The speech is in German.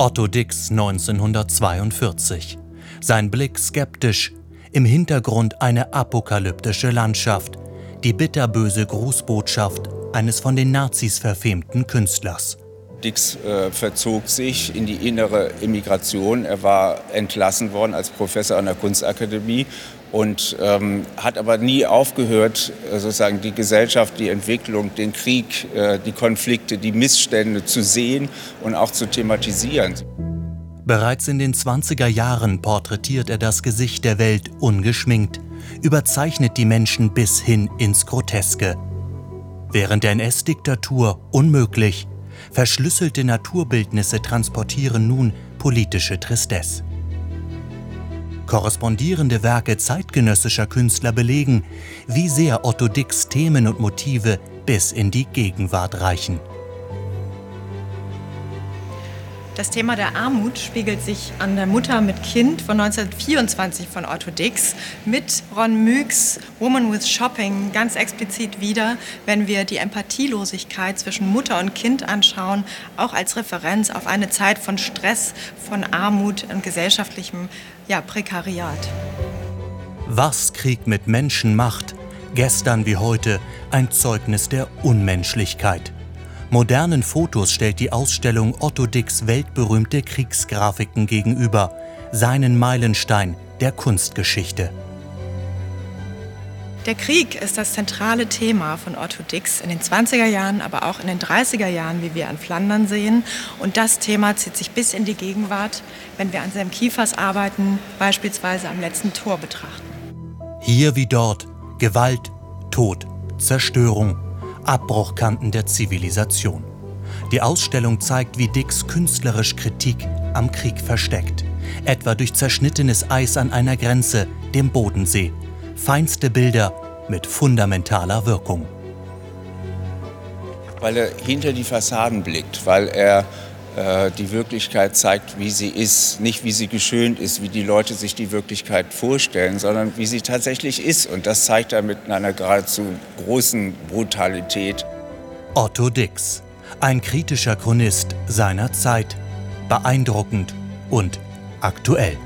Otto Dix 1942. Sein Blick skeptisch, im Hintergrund eine apokalyptische Landschaft, die bitterböse Grußbotschaft eines von den Nazis verfemten Künstlers. Dix äh, verzog sich in die innere Immigration. Er war entlassen worden als Professor an der Kunstakademie und ähm, hat aber nie aufgehört, äh, sozusagen die Gesellschaft, die Entwicklung, den Krieg, äh, die Konflikte, die Missstände zu sehen und auch zu thematisieren. Bereits in den 20er Jahren porträtiert er das Gesicht der Welt ungeschminkt, überzeichnet die Menschen bis hin ins Groteske. Während der NS-Diktatur unmöglich, verschlüsselte Naturbildnisse transportieren nun politische Tristesse. Korrespondierende Werke zeitgenössischer Künstler belegen, wie sehr Otto Dicks Themen und Motive bis in die Gegenwart reichen. Das Thema der Armut spiegelt sich an der Mutter mit Kind von 1924 von Otto Dix mit Ron Myks Woman with Shopping ganz explizit wieder, wenn wir die Empathielosigkeit zwischen Mutter und Kind anschauen, auch als Referenz auf eine Zeit von Stress, von Armut und gesellschaftlichem ja, Prekariat. Was Krieg mit Menschen macht, gestern wie heute ein Zeugnis der Unmenschlichkeit. Modernen Fotos stellt die Ausstellung Otto Dicks weltberühmte Kriegsgrafiken gegenüber, seinen Meilenstein der Kunstgeschichte. Der Krieg ist das zentrale Thema von Otto Dix in den 20er Jahren, aber auch in den 30er Jahren, wie wir an Flandern sehen. Und das Thema zieht sich bis in die Gegenwart, wenn wir an seinem Kiefers arbeiten, beispielsweise am letzten Tor betrachten. Hier wie dort Gewalt, Tod, Zerstörung, Abbruchkanten der Zivilisation. Die Ausstellung zeigt, wie Dix künstlerisch Kritik am Krieg versteckt, etwa durch zerschnittenes Eis an einer Grenze, dem Bodensee. Feinste Bilder mit fundamentaler Wirkung. Weil er hinter die Fassaden blickt, weil er die Wirklichkeit zeigt, wie sie ist, nicht wie sie geschönt ist, wie die Leute sich die Wirklichkeit vorstellen, sondern wie sie tatsächlich ist. Und das zeigt er mit einer geradezu großen Brutalität. Otto Dix, ein kritischer Chronist seiner Zeit, beeindruckend und aktuell.